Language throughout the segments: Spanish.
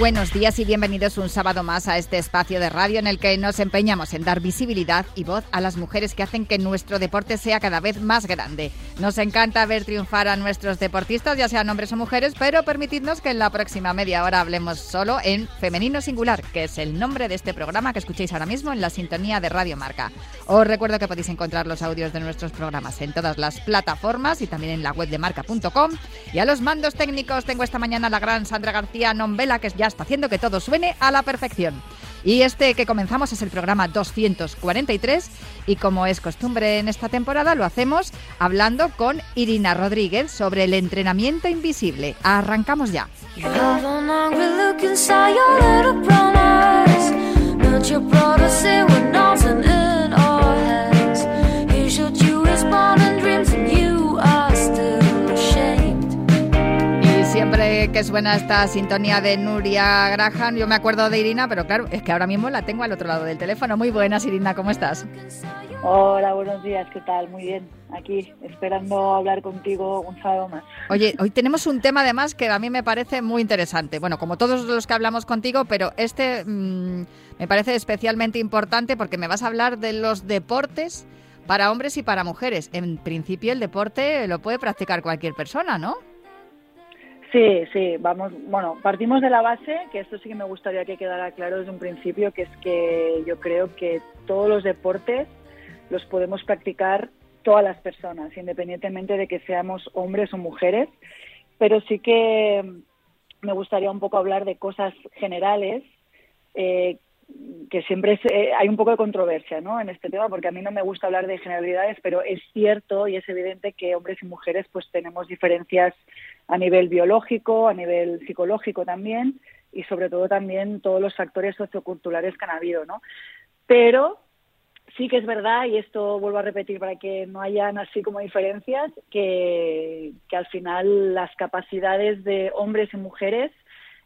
Buenos días y bienvenidos un sábado más a este espacio de radio en el que nos empeñamos en dar visibilidad y voz a las mujeres que hacen que nuestro deporte sea cada vez más grande. Nos encanta ver triunfar a nuestros deportistas, ya sean hombres o mujeres, pero permitidnos que en la próxima media hora hablemos solo en Femenino Singular, que es el nombre de este programa que escuchéis ahora mismo en la sintonía de Radio Marca. Os recuerdo que podéis encontrar los audios de nuestros programas en todas las plataformas y también en la web de marca.com. Y a los mandos técnicos tengo esta mañana la gran Sandra García Nombela, que ya está haciendo que todo suene a la perfección. Y este que comenzamos es el programa 243 y como es costumbre en esta temporada lo hacemos hablando con Irina Rodríguez sobre el entrenamiento invisible. Arrancamos ya. Que suena esta sintonía de Nuria Graham, yo me acuerdo de Irina, pero claro, es que ahora mismo la tengo al otro lado del teléfono. Muy buenas, Irina, ¿cómo estás? Hola, buenos días, ¿qué tal? Muy bien, aquí esperando hablar contigo un sábado más. Oye, hoy tenemos un tema además que a mí me parece muy interesante. Bueno, como todos los que hablamos contigo, pero este mm, me parece especialmente importante porque me vas a hablar de los deportes para hombres y para mujeres. En principio el deporte lo puede practicar cualquier persona, ¿no? Sí, sí, vamos, bueno, partimos de la base, que esto sí que me gustaría que quedara claro desde un principio, que es que yo creo que todos los deportes los podemos practicar todas las personas, independientemente de que seamos hombres o mujeres, pero sí que me gustaría un poco hablar de cosas generales eh, que siempre eh, hay un poco de controversia ¿no? en este tema, porque a mí no me gusta hablar de generalidades, pero es cierto y es evidente que hombres y mujeres pues tenemos diferencias a nivel biológico, a nivel psicológico también, y sobre todo también todos los factores socioculturales que han habido, ¿no? Pero sí que es verdad, y esto vuelvo a repetir para que no hayan así como diferencias, que, que al final las capacidades de hombres y mujeres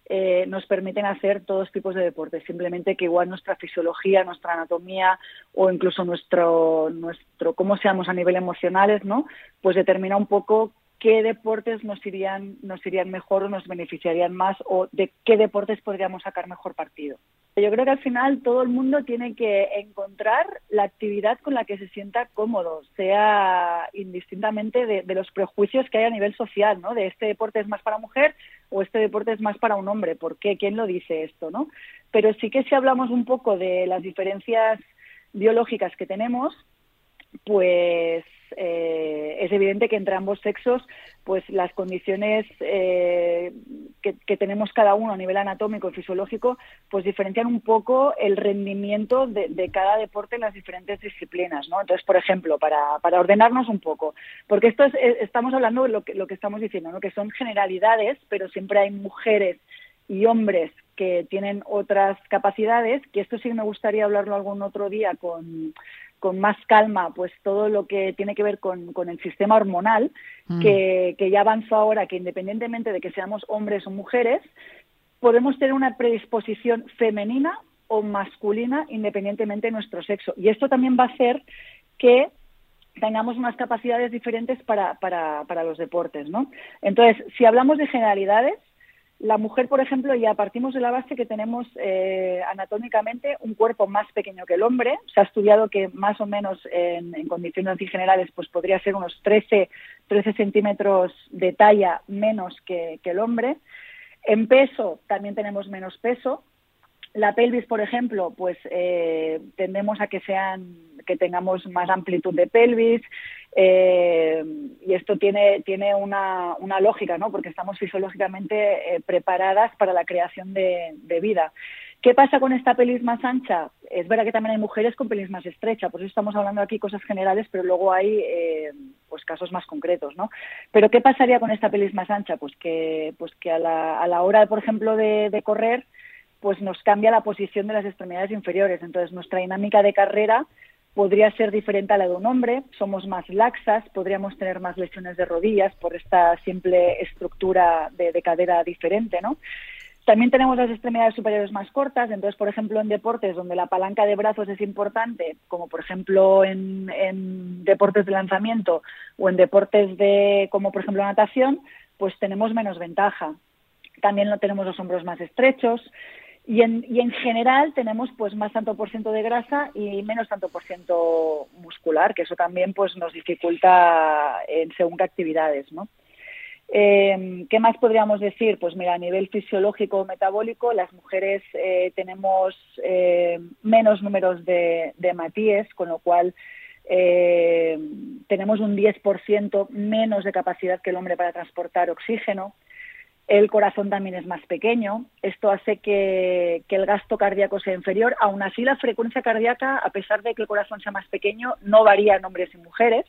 eh, nos permiten hacer todos tipos de deportes. Simplemente que igual nuestra fisiología, nuestra anatomía o incluso nuestro, nuestro cómo seamos a nivel emocionales, ¿no? Pues determina un poco qué deportes nos irían, nos irían mejor o nos beneficiarían más o de qué deportes podríamos sacar mejor partido. Yo creo que al final todo el mundo tiene que encontrar la actividad con la que se sienta cómodo, sea indistintamente de, los prejuicios que hay a nivel social, ¿no? De este deporte es más para mujer o este deporte es más para un hombre. ¿Por qué? ¿Quién lo dice esto, no? Pero sí que si hablamos un poco de las diferencias biológicas que tenemos, pues eh, es evidente que entre ambos sexos pues las condiciones eh, que, tenemos cada uno a nivel anatómico y fisiológico pues diferencian un poco el rendimiento de, cada deporte en las diferentes disciplinas ¿no? entonces por ejemplo para, para ordenarnos un poco porque esto es, estamos hablando de lo que, lo que estamos diciendo ¿no? que son generalidades pero siempre hay mujeres y hombres que tienen otras capacidades, que esto sí me gustaría hablarlo algún otro día con, con más calma pues todo lo que tiene que ver con, con el sistema hormonal, mm. que, que, ya avanzó ahora, que independientemente de que seamos hombres o mujeres, podemos tener una predisposición femenina o masculina independientemente de nuestro sexo. Y esto también va a hacer que tengamos unas capacidades diferentes para, para, para los deportes, ¿no? Entonces, si hablamos de generalidades, la mujer, por ejemplo, ya partimos de la base que tenemos eh, anatómicamente un cuerpo más pequeño que el hombre. Se ha estudiado que más o menos en, condiciones generales pues podría ser unos 13, 13 centímetros de talla menos que, el hombre. En peso también tenemos menos peso. La pelvis, por ejemplo, pues eh, tendemos a que sean que tengamos más amplitud de pelvis, eh, y esto tiene, tiene una, una, lógica, ¿no? Porque estamos fisiológicamente eh, preparadas para la creación de, vida. ¿Qué pasa con esta pelis más ancha? Es verdad que también hay mujeres con pelis más estrecha, por eso estamos hablando aquí cosas generales, pero luego hay eh, pues casos más concretos, ¿no? Pero ¿qué pasaría con esta pelis más ancha? Pues que, pues que a la, a la hora, por ejemplo, de, de correr, pues nos cambia la posición de las extremidades inferiores. Entonces, nuestra dinámica de carrera podría ser diferente a la de un hombre, somos más laxas, podríamos tener más lesiones de rodillas por esta simple estructura de, de cadera diferente, ¿no? También tenemos las extremidades superiores más cortas, entonces, por ejemplo, en deportes donde la palanca de brazos es importante, como por ejemplo en, en deportes de lanzamiento o en deportes de, como por ejemplo natación, pues tenemos menos ventaja. También no tenemos los hombros más estrechos y en, general tenemos pues más tanto por ciento de grasa y menos tanto por ciento muscular, que eso también pues nos dificulta en según qué actividades, ¿no? Eh, ¿Qué más podríamos decir? Pues mira, a nivel fisiológico o metabólico, las mujeres eh, tenemos eh, menos números de, de, matíes, con lo cual eh, tenemos un 10% menos de capacidad que el hombre para transportar oxígeno. El corazón también es más pequeño. Esto hace que, que, el gasto cardíaco sea inferior. Aún así, la frecuencia cardíaca, a pesar de que el corazón sea más pequeño, no varía en hombres y mujeres.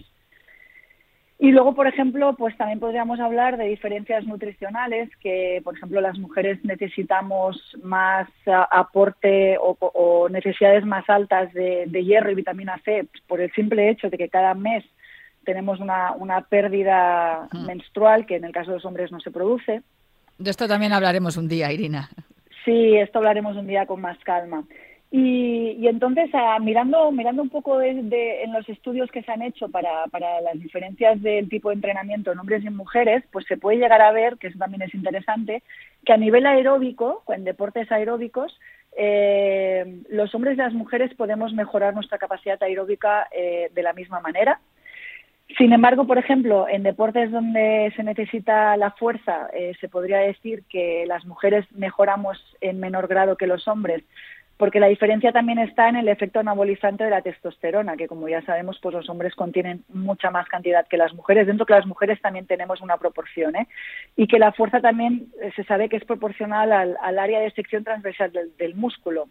Y luego, por ejemplo, pues también podríamos hablar de diferencias nutricionales, que, por ejemplo, las mujeres necesitamos más aporte o, o necesidades más altas de, de, hierro y vitamina C por el simple hecho de que cada mes tenemos una, una pérdida mm. menstrual que en el caso de los hombres no se produce. De esto también hablaremos un día, Irina. Sí, esto hablaremos un día con más calma. Y, y entonces, ah, mirando, mirando un poco en los estudios que se han hecho para, para las diferencias del tipo de entrenamiento en hombres y en mujeres, pues se puede llegar a ver, que eso también es interesante, que a nivel aeróbico, en deportes aeróbicos, eh, los hombres y las mujeres podemos mejorar nuestra capacidad aeróbica eh, de la misma manera. Sin embargo, por ejemplo, en deportes donde se necesita la fuerza, eh, se podría decir que las mujeres mejoramos en menor grado que los hombres, porque la diferencia también está en el efecto anabolizante de la testosterona, que como ya sabemos, pues los hombres contienen mucha más cantidad que las mujeres, dentro que las mujeres también tenemos una proporción, ¿eh? y que la fuerza también eh, se sabe que es proporcional al, al área de sección transversal del, del músculo.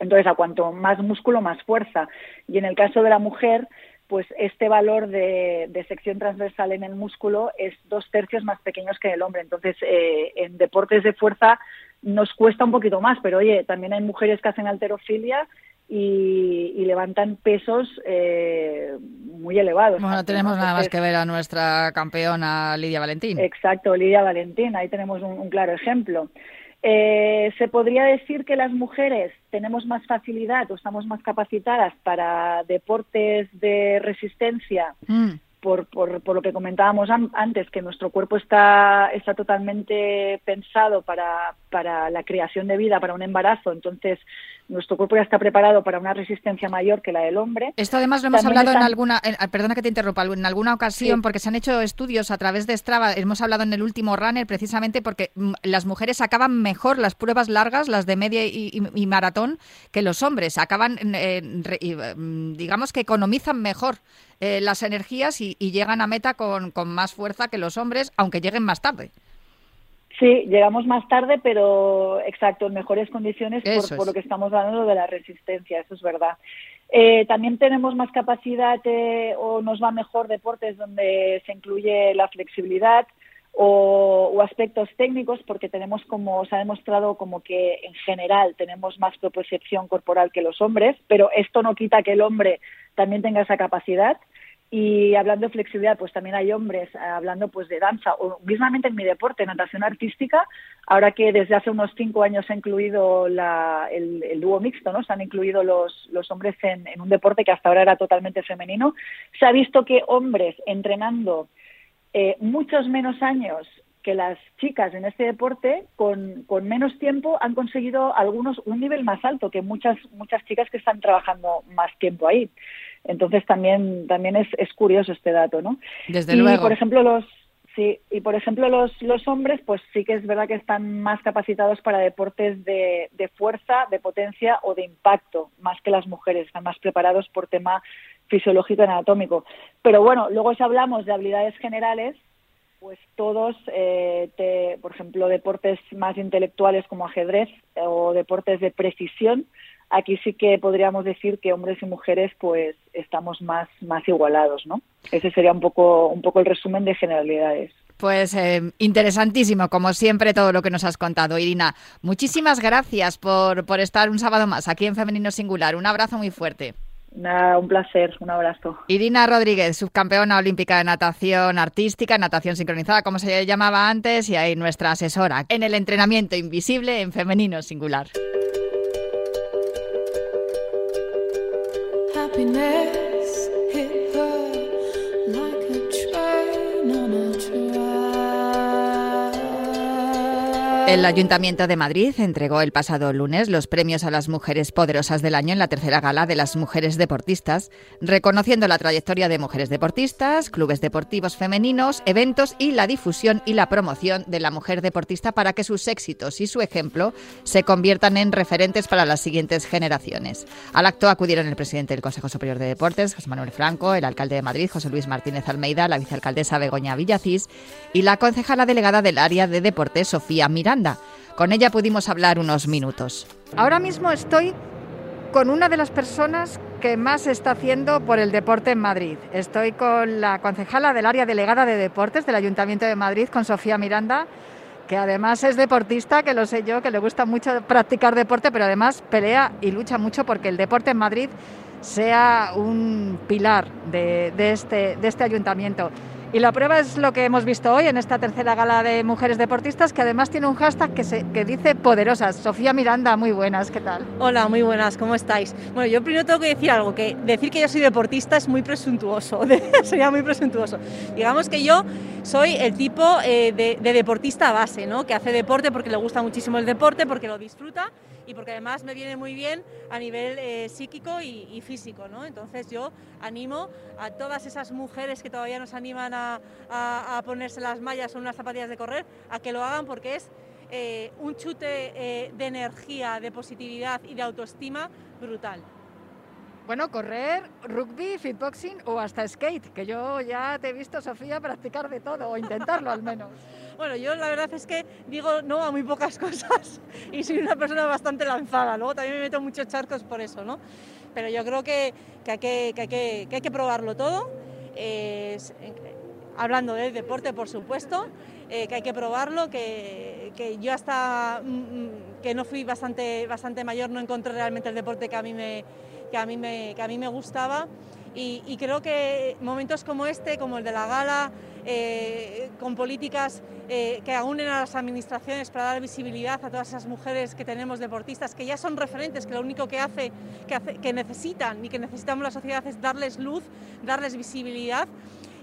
Entonces, a cuanto más músculo, más fuerza. Y en el caso de la mujer, pues este valor de, de, sección transversal en el músculo es dos tercios más pequeños que el hombre. Entonces, eh, en deportes de fuerza nos cuesta un poquito más, pero oye, también hay mujeres que hacen alterofilia y, y levantan pesos eh, muy elevados. Bueno, no tenemos nada más que ver a nuestra campeona Lidia Valentín. Exacto, Lidia Valentín, ahí tenemos un, un claro ejemplo. Eh, se podría decir que las mujeres tenemos más facilidad o estamos más capacitadas para deportes de resistencia mm por, por, por, lo que comentábamos antes, que nuestro cuerpo está, está totalmente pensado para, para la creación de vida, para un embarazo, entonces nuestro cuerpo ya está preparado para una resistencia mayor que la del hombre. Esto además lo hemos También hablado están... en alguna, en, ah, perdona que te interrumpa, en alguna ocasión, sí. porque se han hecho estudios a través de Strava, hemos hablado en el último runner precisamente porque mm, las mujeres acaban mejor las pruebas largas, las de media y, y, y maratón, que los hombres, acaban, eh, digamos que economizan mejor eh, las energías y, y, llegan a meta con, con más fuerza que los hombres, aunque lleguen más tarde. Sí, llegamos más tarde, pero exacto, en mejores condiciones por, por, lo que estamos hablando de la resistencia, eso es verdad. Eh, también tenemos más capacidad eh, o nos va mejor deportes donde se incluye la flexibilidad o, o, aspectos técnicos porque tenemos como se ha demostrado como que en general tenemos más propiocepción corporal que los hombres, pero esto no quita que el hombre también tenga esa capacidad. Y hablando de flexibilidad, pues también hay hombres eh, hablando pues de danza o mismamente en mi deporte, natación artística, ahora que desde hace unos cinco años se ha incluido la, el, el, dúo mixto, ¿no? Se han incluido los, hombres en, en, un deporte que hasta ahora era totalmente femenino. Se ha visto que hombres entrenando eh, muchos menos años que las chicas en este deporte con, con, menos tiempo han conseguido algunos un nivel más alto que muchas muchas chicas que están trabajando más tiempo ahí. Entonces también también es, es curioso este dato, ¿no? Desde y, luego. por ejemplo los sí y por ejemplo los los hombres pues sí que es verdad que están más capacitados para deportes de, de fuerza, de potencia o de impacto más que las mujeres están más preparados por tema fisiológico y anatómico. Pero bueno, luego si hablamos de habilidades generales pues todos, eh, te, por ejemplo, deportes más intelectuales como ajedrez eh, o deportes de precisión, aquí sí que podríamos decir que hombres y mujeres pues estamos más, más igualados, ¿no? Ese sería un poco, un poco el resumen de generalidades. Pues eh, interesantísimo, como siempre, todo lo que nos has contado, Irina. Muchísimas gracias por, por estar un sábado más aquí en Femenino Singular. Un abrazo muy fuerte. Nada, un placer, un abrazo. Irina Rodríguez, subcampeona olímpica de natación artística, natación sincronizada, como se llamaba antes, y ahí nuestra asesora en el entrenamiento invisible en femenino singular. happiness. El Ayuntamiento de Madrid entregó el pasado lunes los premios a las mujeres poderosas del año en la tercera gala de las mujeres deportistas, reconociendo la trayectoria de mujeres deportistas, clubes deportivos femeninos, eventos y la difusión y la promoción de la mujer deportista para que sus éxitos y su ejemplo se conviertan en referentes para las siguientes generaciones. Al acto acudieron el presidente del Consejo Superior de Deportes, José Manuel Franco, el alcalde de Madrid, José Luis Martínez Almeida, la vicealcaldesa Begoña Villacís y la concejala delegada del área de deportes, Sofía Miranda con ella pudimos hablar unos minutos. Ahora mismo estoy con una de las personas que más está haciendo por el deporte en Madrid. Estoy con la concejala del área delegada de deportes del Ayuntamiento de Madrid, con Sofía Miranda, que además es deportista, que lo sé yo, que le gusta mucho practicar deporte, pero además pelea y lucha mucho porque el deporte en Madrid sea un pilar de, este, de este ayuntamiento. Y la prueba es lo que hemos visto hoy en esta tercera gala de mujeres deportistas, que además tiene un hashtag que, dice poderosas. Sofía Miranda, muy buenas, ¿qué tal? Hola, muy buenas, ¿cómo estáis? Bueno, yo primero tengo que decir algo, que decir que yo soy deportista es muy presuntuoso, sería muy presuntuoso. Digamos que yo soy el tipo eh, de, de deportista base, ¿no? Que hace deporte porque le gusta muchísimo el deporte, porque lo disfruta y porque además me viene muy bien a nivel eh, psíquico y, físico. ¿no? Entonces yo animo a todas esas mujeres que todavía nos animan a, ponerse las mallas o unas zapatillas de correr a que lo hagan porque es eh, un chute eh, de energía, de positividad y de autoestima brutal. Bueno, correr, rugby, fitboxing o hasta skate, que yo ya te he visto, Sofía, practicar de todo, o intentarlo al menos. Bueno, yo la verdad es que digo no a muy pocas cosas y soy una persona bastante lanzada. Luego también me meto muchos charcos por eso, ¿no? Pero yo creo que, hay, que, hay, que, probarlo todo. hablando del deporte, por supuesto, eh, que hay que probarlo, que, yo hasta mm, mm, que no fui bastante, bastante mayor no encontré realmente el deporte que a mí me, que a mí me, que a mí me gustaba. Y, creo que momentos como este, como el de la gala, eh, con políticas eh, que aúnen a las administraciones para dar visibilidad a todas esas mujeres que tenemos deportistas, que ya son referentes, que lo único que hace, que, hace, que necesitan y que necesitamos la sociedad es darles luz, darles visibilidad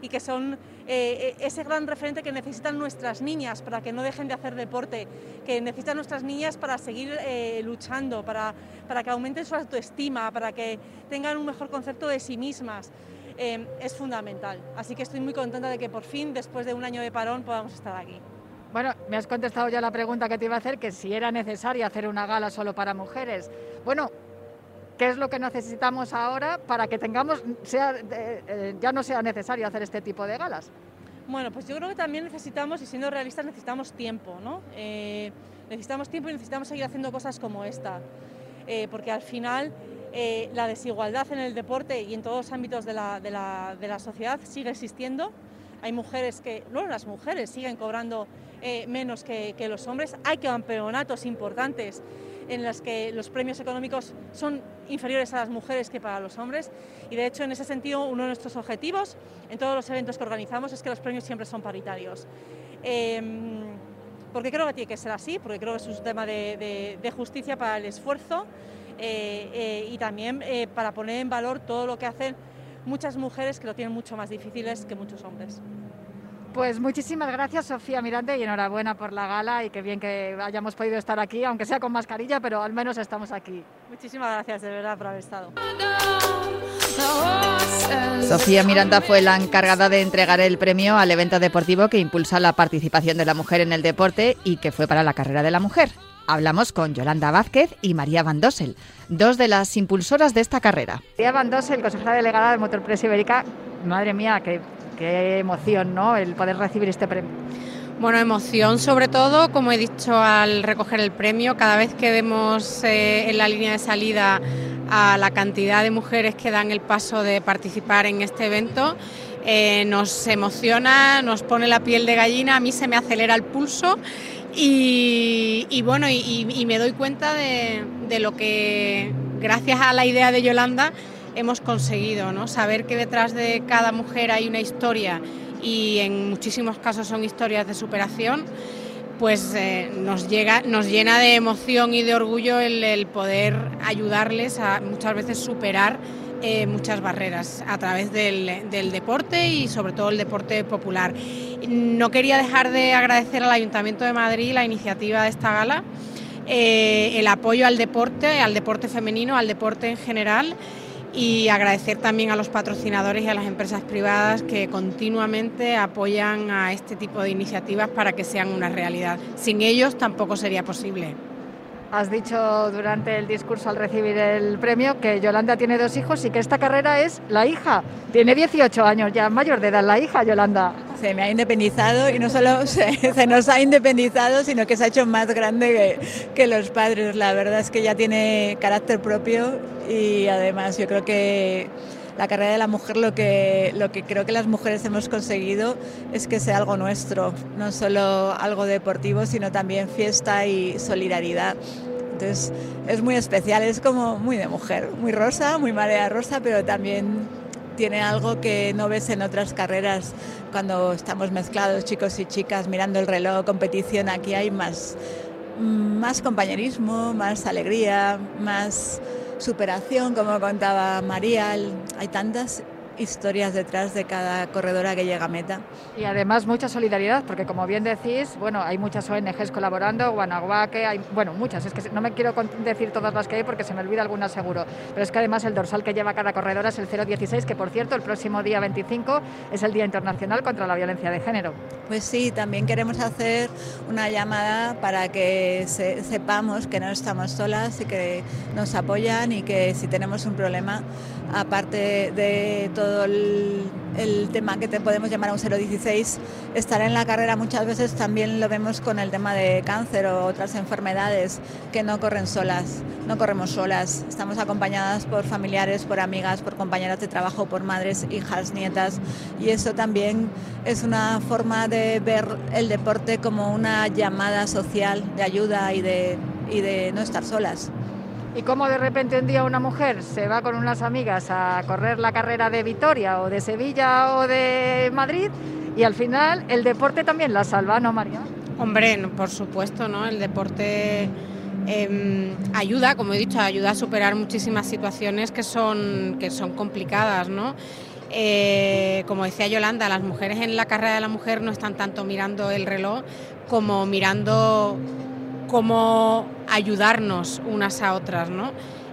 y que son eh, ese gran referente que necesitan nuestras niñas para que no dejen de hacer deporte, que necesitan nuestras niñas para seguir luchando, para, para que aumenten su autoestima, para que tengan un mejor concepto de sí mismas. Em, es fundamental. Así que estoy muy contenta de que por fin, después de un año de parón, podamos estar aquí. Bueno, me has contestado ya la pregunta que te iba a hacer, que si era necesario hacer una gala solo para mujeres. Bueno, ¿qué es lo que necesitamos ahora para que tengamos, sea, eh, ya no sea necesario hacer este tipo de galas? Bueno, pues yo creo que también necesitamos, y siendo realistas, necesitamos tiempo, ¿no? Eh, necesitamos tiempo y necesitamos seguir haciendo cosas como esta, eh, porque al final eh, la desigualdad en el deporte y en todos los ámbitos de la, de la, de la sociedad sigue existiendo. Hay mujeres que, no las mujeres siguen cobrando eh, menos que, que, los hombres. Hay campeonatos importantes en los que los premios económicos son inferiores a las mujeres que para los hombres. Y de hecho, en ese sentido, uno de nuestros objetivos en todos los eventos que organizamos es que los premios siempre son paritarios. Em, porque creo que tiene que ser así, porque creo que es un tema de, de justicia para el esfuerzo eh, eh, y también eh, para poner en valor todo lo que hacen muchas mujeres que lo tienen mucho más difíciles que muchos hombres. Pues muchísimas gracias Sofía Miranda y enhorabuena por la gala y qué bien que hayamos podido estar aquí, aunque sea con mascarilla, pero al menos estamos aquí. Muchísimas gracias de verdad por haber estado. Sofía Miranda fue la encargada de entregar el premio al evento deportivo que impulsa la participación de la mujer en el deporte y que fue para la carrera de la mujer. Hablamos con Yolanda Vázquez y María Van Dossel, dos de las impulsoras de esta carrera. María Van Dossel, consejera delegada de Motorpress Ibérica, madre mía, qué, qué emoción, ¿no? El poder recibir este premio. Bueno, emoción sobre todo, como he dicho al recoger el premio, cada vez que vemos eh, en la línea de salida a la cantidad de mujeres que dan el paso de participar en este evento, eh, nos emociona, nos pone la piel de gallina, a mí se me acelera el pulso y, bueno, y, me doy cuenta de, de, lo que, gracias a la idea de Yolanda, hemos conseguido, ¿no? Saber que detrás de cada mujer hay una historia y en muchísimos casos son historias de superación pues eh, nos, llega, nos llena de emoción y de orgullo el, poder ayudarles a muchas veces superar eh, muchas barreras a través del, deporte y sobre todo el deporte popular. No quería dejar de agradecer al Ayuntamiento de Madrid la iniciativa de esta gala, eh, el apoyo al deporte, al deporte femenino, al deporte en general y agradecer también a los patrocinadores y a las empresas privadas que continuamente apoyan a este tipo de iniciativas para que sean una realidad. Sin ellos tampoco sería posible. Has dicho durante el discurso al recibir el premio que Yolanda tiene dos hijos y que esta carrera es la hija. Tiene 18 años, ya mayor de edad la hija, Yolanda. Se me ha independizado y no solo se, nos ha independizado, sino que se ha hecho más grande que, que los padres. La verdad es que ya tiene carácter propio y además yo creo que la carrera de la mujer lo que, lo que creo que las mujeres hemos conseguido es que sea algo nuestro, no solo algo deportivo, sino también fiesta y solidaridad. Entonces es muy especial, es como muy de mujer, muy rosa, muy marea rosa, pero también tiene algo que no ves en otras carreras. Cuando estamos mezclados chicos y chicas mirando el reloj, competición, aquí hay más, más compañerismo, más alegría, más superación, como contaba María, hay tantas historias detrás de cada corredora que llega a meta. Y además mucha solidaridad, porque como bien decís, bueno, hay muchas ONGs colaborando, Guanajuaque, hay, bueno, muchas, es que no me quiero decir todas las que hay porque se me olvida alguna seguro, pero es que además el dorsal que lleva cada corredora es el 016, que por cierto el próximo día 25 es el Día Internacional contra la Violencia de Género. Pues sí, también queremos hacer una llamada para que sepamos que no estamos solas y que nos apoyan y que si tenemos un problema, aparte de todo el, tema que te podemos llamar un 016, estar en la carrera muchas veces también lo vemos con el tema de cáncer o otras enfermedades que no corren solas, no corremos solas, estamos acompañadas por familiares, por amigas, por compañeras de trabajo, por madres, hijas, nietas y eso también es una forma de ver el deporte como una llamada social de ayuda y de, y de no estar solas. Y cómo de repente un día una mujer se va con unas amigas a correr la carrera de Vitoria o de Sevilla o de Madrid y al final el deporte también la salva, ¿no, María? Hombre, por supuesto, ¿no? El deporte em, ayuda, como he dicho, ayuda a superar muchísimas situaciones que son, que son complicadas, ¿no? Eh, como decía Yolanda, las mujeres en la carrera de la mujer no están tanto mirando el reloj como mirando cómo ayudarnos unas a otras, ¿no?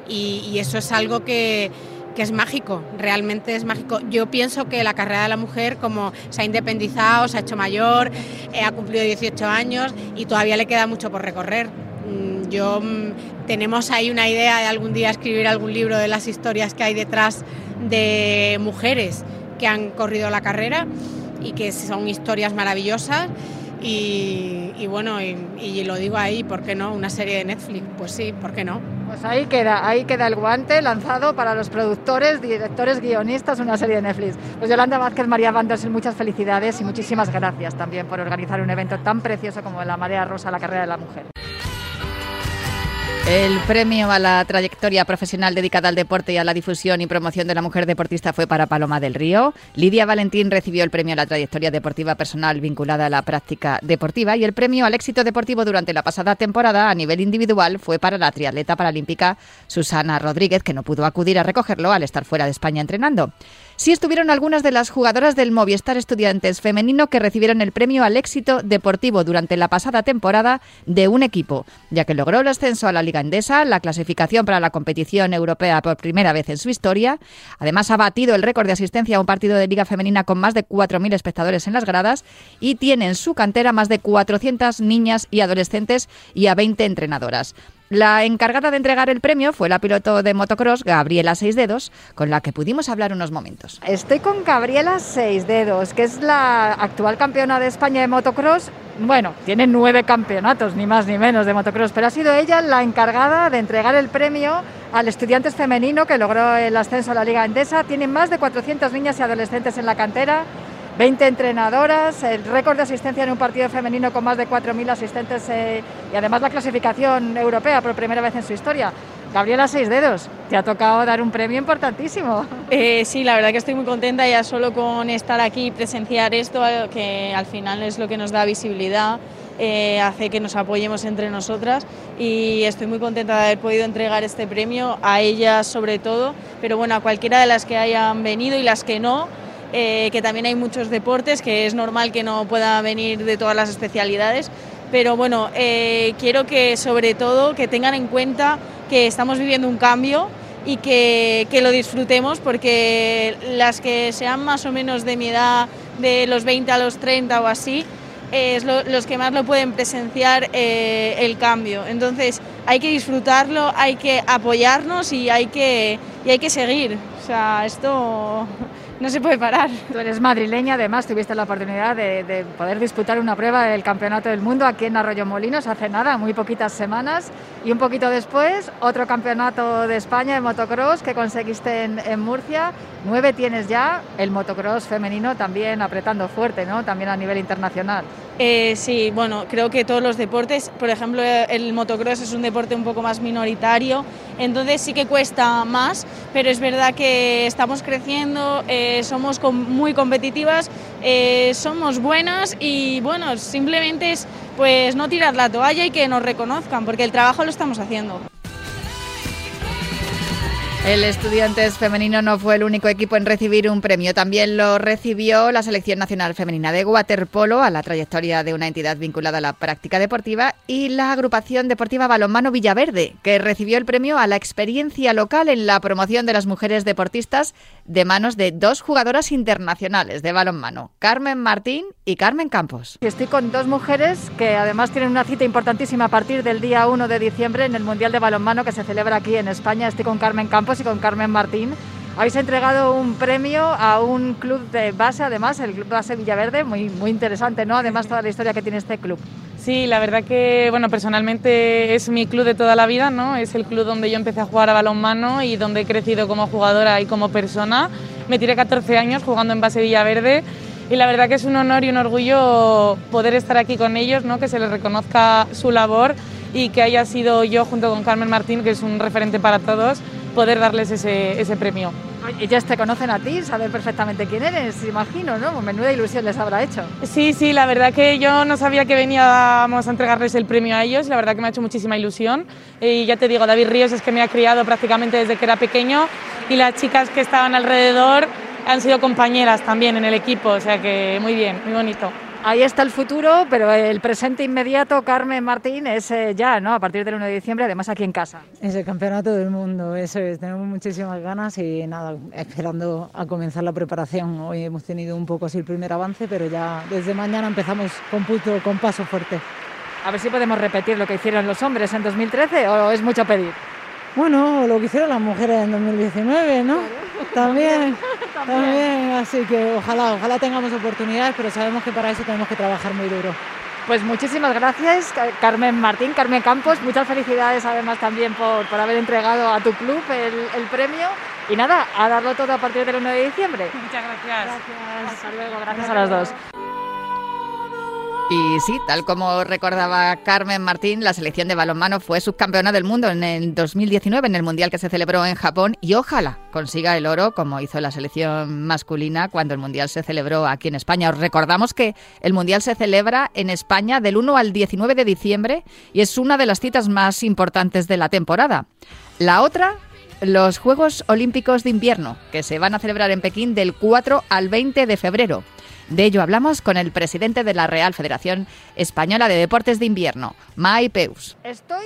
Y, eso es algo que, es mágico, realmente es mágico. Yo pienso que la carrera de la mujer, como se ha independizado, se ha hecho mayor, eh, ha cumplido 18 años y todavía le queda mucho por recorrer. Mm, yo mm, tenemos ahí una idea de algún día escribir algún libro de las historias que hay detrás de mujeres que han corrido la carrera y que son historias maravillosas y, bueno, y, lo digo ahí, ¿por qué no? Una serie de Netflix, pues sí, ¿por qué no? Pues ahí queda, ahí queda el guante lanzado para los productores, directores, guionistas, una serie de Netflix. Pues Yolanda Vázquez, María Vandersen, muchas felicidades y muchísimas gracias también por organizar un evento tan precioso como la Marea Rosa, la carrera de la mujer. El premio a la trayectoria profesional dedicada al deporte y a la difusión y promoción de la mujer deportista fue para Paloma del Río. Lidia Valentín recibió el premio a la trayectoria deportiva personal vinculada a la práctica deportiva y el premio al éxito deportivo durante la pasada temporada a nivel individual fue para la triatleta paralímpica Susana Rodríguez, que no pudo acudir a recogerlo al estar fuera de España entrenando. Sí estuvieron algunas de las jugadoras del Movistar Estudiantes femenino que recibieron el premio al éxito deportivo durante la pasada temporada de un equipo, ya que logró el ascenso a la Liga Endesa, la clasificación para la competición europea por primera vez en su historia. Además, ha batido el récord de asistencia a un partido de Liga Femenina con más de 4.000 espectadores en las gradas y tiene en su cantera más de 400 niñas y adolescentes y a 20 entrenadoras. La encargada de entregar el premio fue la piloto de motocross Gabriela Seis Dedos, con la que pudimos hablar unos momentos. Estoy con Gabriela Seis Dedos, que es la actual campeona de España de motocross. Bueno, tiene nueve campeonatos, ni más ni menos, de motocross, pero ha sido ella la encargada de entregar el premio al Estudiantes Femenino que logró el ascenso a la Liga Endesa. Tienen más de 400 niñas y adolescentes en la cantera, 20 entrenadoras, el récord de asistencia en un partido femenino con más de 4.000 asistentes eh, y además la clasificación europea por primera vez en su historia. Gabriela Seis Dedos, te ha tocado dar un premio importantísimo. Eh, sí, la verdad que estoy muy contenta ya solo con estar aquí y presenciar esto, que al final es lo que nos da visibilidad. Eh, hace que nos apoyemos entre nosotras y estoy muy contenta de haber podido entregar este premio a ellas sobre todo, pero bueno, a cualquiera de las que hayan venido y las que no, eh, que también hay muchos deportes, que es normal que no pueda venir de todas las especialidades, pero bueno, eh, quiero que sobre todo que tengan en cuenta que estamos viviendo un cambio y que, que, lo disfrutemos porque las que sean más o menos de mi edad, de los 20 a los 30 o así, es los que más lo pueden presenciar eh, el cambio. Entonces hay que disfrutarlo, hay que apoyarnos y hay que, y hay que seguir. O sea, esto no se puede parar. Tú eres madrileña, además tuviste la oportunidad de, poder disputar una prueba del Campeonato del Mundo aquí en Arroyo Molinos hace nada, muy poquitas semanas, y un poquito después otro Campeonato de España de motocross que conseguiste en, Murcia. Nueve tienes ya, el motocross femenino también apretando fuerte, ¿no? También a nivel internacional. Eh, sí, bueno, creo que todos los deportes, por ejemplo, el motocross es un deporte un poco más minoritario, entonces sí que cuesta más, pero es verdad que estamos creciendo. Eh, somos muy competitivas, eh, somos buenas y bueno, simplemente es pues no tirar la toalla y que nos reconozcan, porque el trabajo lo estamos haciendo. El Estudiantes Femenino no fue el único equipo en recibir un premio. También lo recibió la Selección Nacional Femenina de Waterpolo a la trayectoria de una entidad vinculada a la práctica deportiva y la Agrupación Deportiva Balonmano Villaverde, que recibió el premio a la experiencia local en la promoción de las mujeres deportistas de manos de dos jugadoras internacionales de balonmano, Carmen Martín y Carmen Campos. Estoy con dos mujeres que además tienen una cita importantísima a partir del día 1 de diciembre en el Mundial de Balonmano que se celebra aquí en España. Estoy con Carmen Campos y con Carmen Martín. Habéis entregado un premio a un club de base, además, el Club Base Villaverde, muy, muy interesante, ¿no? Además, toda la historia que tiene este club. Sí, la verdad que, bueno, personalmente es mi club de toda la vida, ¿no? Es el club donde yo empecé a jugar a balonmano y donde he crecido como jugadora y como persona. Me tiré 14 años jugando en Base Villaverde y la verdad que es un honor y un orgullo poder estar aquí con ellos, ¿no? Que se les reconozca su labor y que haya sido yo junto con Carmen Martín, que es un referente para todos, poder darles ese, ese premio. Ellas te conocen a ti, saben perfectamente quién eres, imagino, ¿no? Menuda ilusión les habrá hecho. Sí, sí, la verdad que yo no sabía que veníamos a entregarles el premio a ellos, la verdad que me ha hecho muchísima ilusión. Y ya te digo, David Ríos es que me ha criado prácticamente desde que era pequeño y las chicas que estaban alrededor han sido compañeras también en el equipo, o sea que muy bien, muy bonito. Ahí está el futuro, pero el presente inmediato, Carmen Martín, es eh, ya, ¿no? A partir del 1 de diciembre, además aquí en casa. Es el campeonato del mundo, eso es. Tenemos muchísimas ganas y nada, esperando a comenzar la preparación. Hoy hemos tenido un poco así el primer avance, pero ya desde mañana empezamos con, puto, con paso fuerte. A ver si podemos repetir lo que hicieron los hombres en 2013 o es mucho pedir. Bueno, lo que hicieron las mujeres en 2019, ¿no? También, también, así que ojalá, ojalá tengamos oportunidades, pero sabemos que para eso tenemos que trabajar muy duro. Pues muchísimas gracias, Carmen Martín, Carmen Campos. Muchas felicidades además también por, por haber entregado a tu club el, el, premio. Y nada, a darlo todo a partir del 1 de diciembre. Muchas gracias. Gracias. Hasta luego, gracias a las dos. Y sí, tal como recordaba Carmen Martín, la selección de balonmano fue subcampeona del mundo en el 2019 en el Mundial que se celebró en Japón y ojalá consiga el oro como hizo la selección masculina cuando el Mundial se celebró aquí en España. Os recordamos que el Mundial se celebra en España del 1 al 19 de diciembre y es una de las citas más importantes de la temporada. La otra los Juegos Olímpicos de Invierno, que se van a celebrar en Pekín del 4 al 20 de febrero. De ello hablamos con el presidente de la Real Federación Española de Deportes de Invierno, Mai Peus. Estoy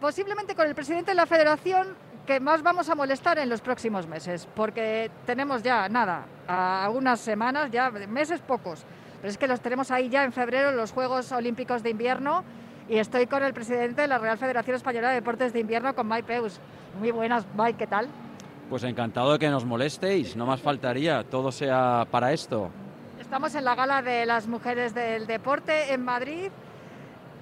posiblemente con el presidente de la Federación que más vamos a molestar en los próximos meses, porque tenemos ya, nada, algunas semanas, ya meses pocos, pero es que los tenemos ahí ya en febrero, los Juegos Olímpicos de Invierno, y estoy con el presidente de la Real Federación Española de Deportes de Invierno, con Mai Peus. Muy buenas, Mai, ¿qué tal? Pues encantado de que nos molestéis, no más faltaría, todo sea para esto. Estamos en la gala de las mujeres del deporte en Madrid.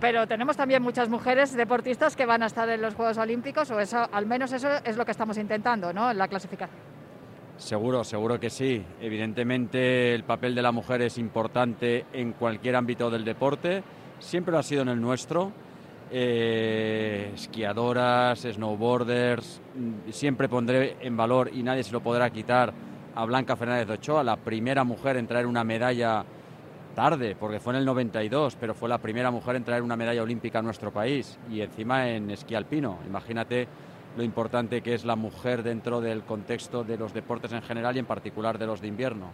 pero tenemos también muchas mujeres deportistas que van a estar en los Juegos Olímpicos, o eso, al menos eso es lo que estamos intentando, ¿no? En la clasificación. Seguro, seguro que sí. Evidentemente el papel de la mujer es importante en cualquier ámbito del deporte, siempre lo ha sido en el nuestro. Eh, esquiadoras, snowboarders, mm, siempre pondré en valor y nadie se lo podrá quitar a Blanca Fernández de Ochoa, la primera mujer en traer una medalla tarde, porque fue en el 92, pero fue la primera mujer en traer una medalla olímpica a nuestro país y encima en esquí alpino. Imagínate lo importante que es la mujer dentro del contexto de los deportes en general y en particular de los de invierno.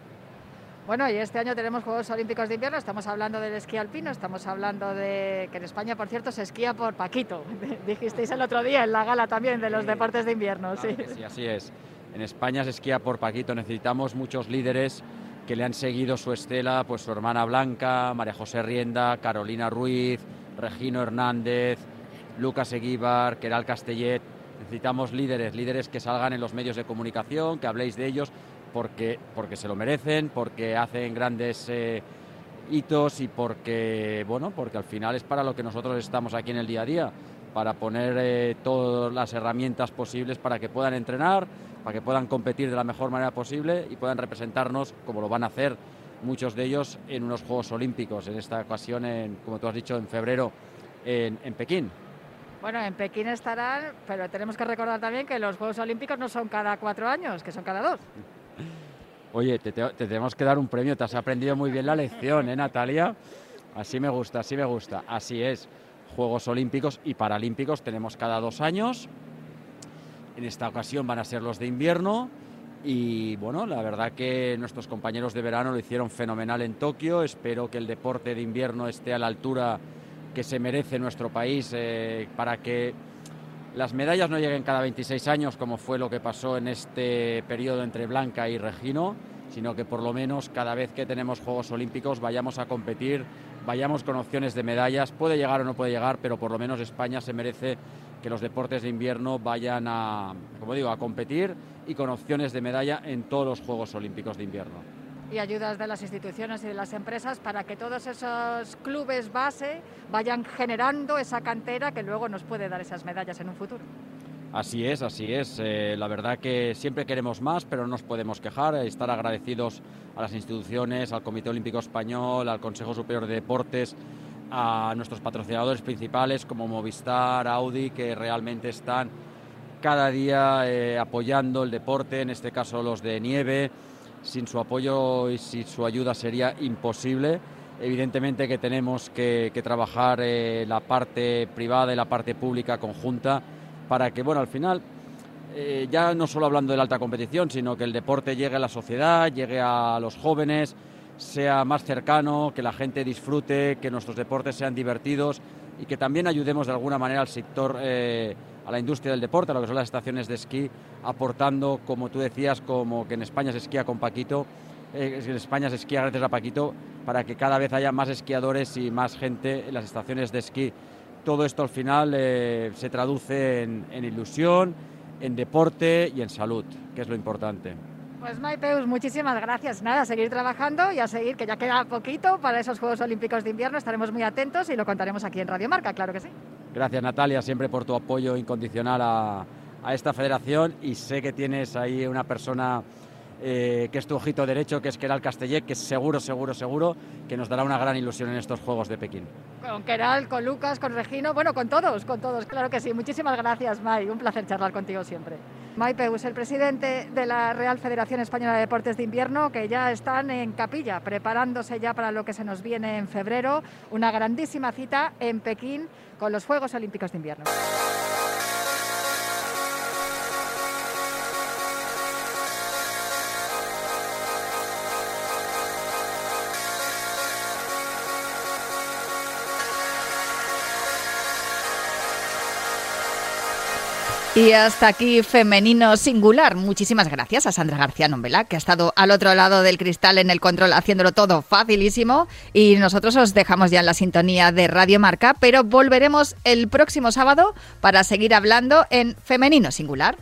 Bueno, y este año tenemos Juegos Olímpicos de Invierno, estamos hablando del esquí alpino, estamos hablando de que en España, por cierto, se esquía por Paquito. Dijisteis el otro día en la gala también de los deportes de invierno. sí. sí, así es. En España se esquía por Paquito, necesitamos muchos líderes que le han seguido su estela, pues su hermana Blanca, María José Rienda, Carolina Ruiz, Regino Hernández, Lucas Eguíbar, Keral Castellet. Necesitamos líderes, líderes que salgan en los medios de comunicación, que habléis de ellos, porque, porque se lo merecen, porque hacen grandes eh, hitos y porque, bueno, porque al final es para lo que nosotros estamos aquí en el día a día, para poner eh, todas las herramientas posibles para que puedan entrenar, para que puedan competir de la mejor manera posible y puedan representarnos, como lo van a hacer muchos de ellos, en unos Juegos Olímpicos, en esta ocasión, en, como tú has dicho, en febrero en, Pekín. Bueno, en Pekín estarán, pero tenemos que recordar también que los Juegos Olímpicos no son cada cuatro años, que son cada dos. Oye, te, tenemos que dar un premio, te has aprendido muy bien la lección, ¿eh, Natalia? Así me gusta, así me gusta, así es. Juegos Olímpicos y Paralímpicos tenemos cada dos años en esta ocasión van a ser los de invierno y bueno, la verdad que nuestros compañeros de verano lo hicieron fenomenal en Tokio. Espero que el deporte de invierno esté a la altura que se merece nuestro país eh, para que las medallas no lleguen cada 26 años como fue lo que pasó en este periodo entre Blanca y Regino, sino que por lo menos cada vez que tenemos Juegos Olímpicos vayamos a competir, vayamos con opciones de medallas. Puede llegar o no puede llegar, pero por lo menos España se merece que los deportes de invierno vayan a, como digo, a competir y con opciones de medalla en todos los Juegos Olímpicos de invierno. Y ayudas de las instituciones y de las empresas para que todos esos clubes base vayan generando esa cantera que luego nos puede dar esas medallas en un futuro. Así es, así es. Eh, la verdad que siempre queremos más, pero no nos podemos quejar. Estar agradecidos a las instituciones, al Comité Olímpico Español, al Consejo Superior de Deportes, a nuestros patrocinadores principales como Movistar, Audi, que realmente están cada día eh, apoyando el deporte, en este caso los de nieve. Sin su apoyo y sin su ayuda sería imposible. Evidentemente que tenemos que, trabajar eh, la parte privada y la parte pública conjunta para que, bueno, al final, eh, ya no solo hablando de la alta competición, sino que el deporte llegue a la sociedad, llegue a los jóvenes, sea más cercano, que la gente disfrute, que nuestros deportes sean divertidos y que también ayudemos de alguna manera al sector, eh, a la industria del deporte, a lo que son las estaciones de esquí, aportando, como tú decías, como que en España se esquía con Paquito, eh, en España se esquía gracias a Paquito, para que cada vez haya más esquiadores y más gente en las estaciones de esquí. Todo esto al final eh, se traduce en ilusión, en deporte y en salud, que es lo importante. Pues Maipeus, muchísimas gracias. Nada, a seguir trabajando y a seguir, que ya queda poquito para esos Juegos Olímpicos de Invierno. Estaremos muy atentos y lo contaremos aquí en Radio Marca, claro que sí. Gracias Natalia, siempre por tu apoyo incondicional a, a esta federación y sé que tienes ahí una persona eh, que es tu ojito derecho, que es Keral Castellet, que seguro, seguro, seguro que nos dará una gran ilusión en estos Juegos de Pekín. Con Keral, con Lucas, con Regino, bueno, con todos, con todos, claro que sí. Muchísimas gracias, Mai, un placer charlar contigo siempre. Mai Peus, el presidente de la Real Federación Española de Deportes de Invierno, que ya están en capilla, preparándose ya para lo que se nos viene en febrero, una grandísima cita en Pekín con los Juegos Olímpicos de Invierno. Y hasta aquí Femenino Singular. Muchísimas gracias a Sandra García Nombela, que ha estado al otro lado del cristal en el control haciéndolo todo facilísimo. Y nosotros os dejamos ya en la sintonía de Radio Marca, pero volveremos el próximo sábado para seguir hablando en Femenino Singular.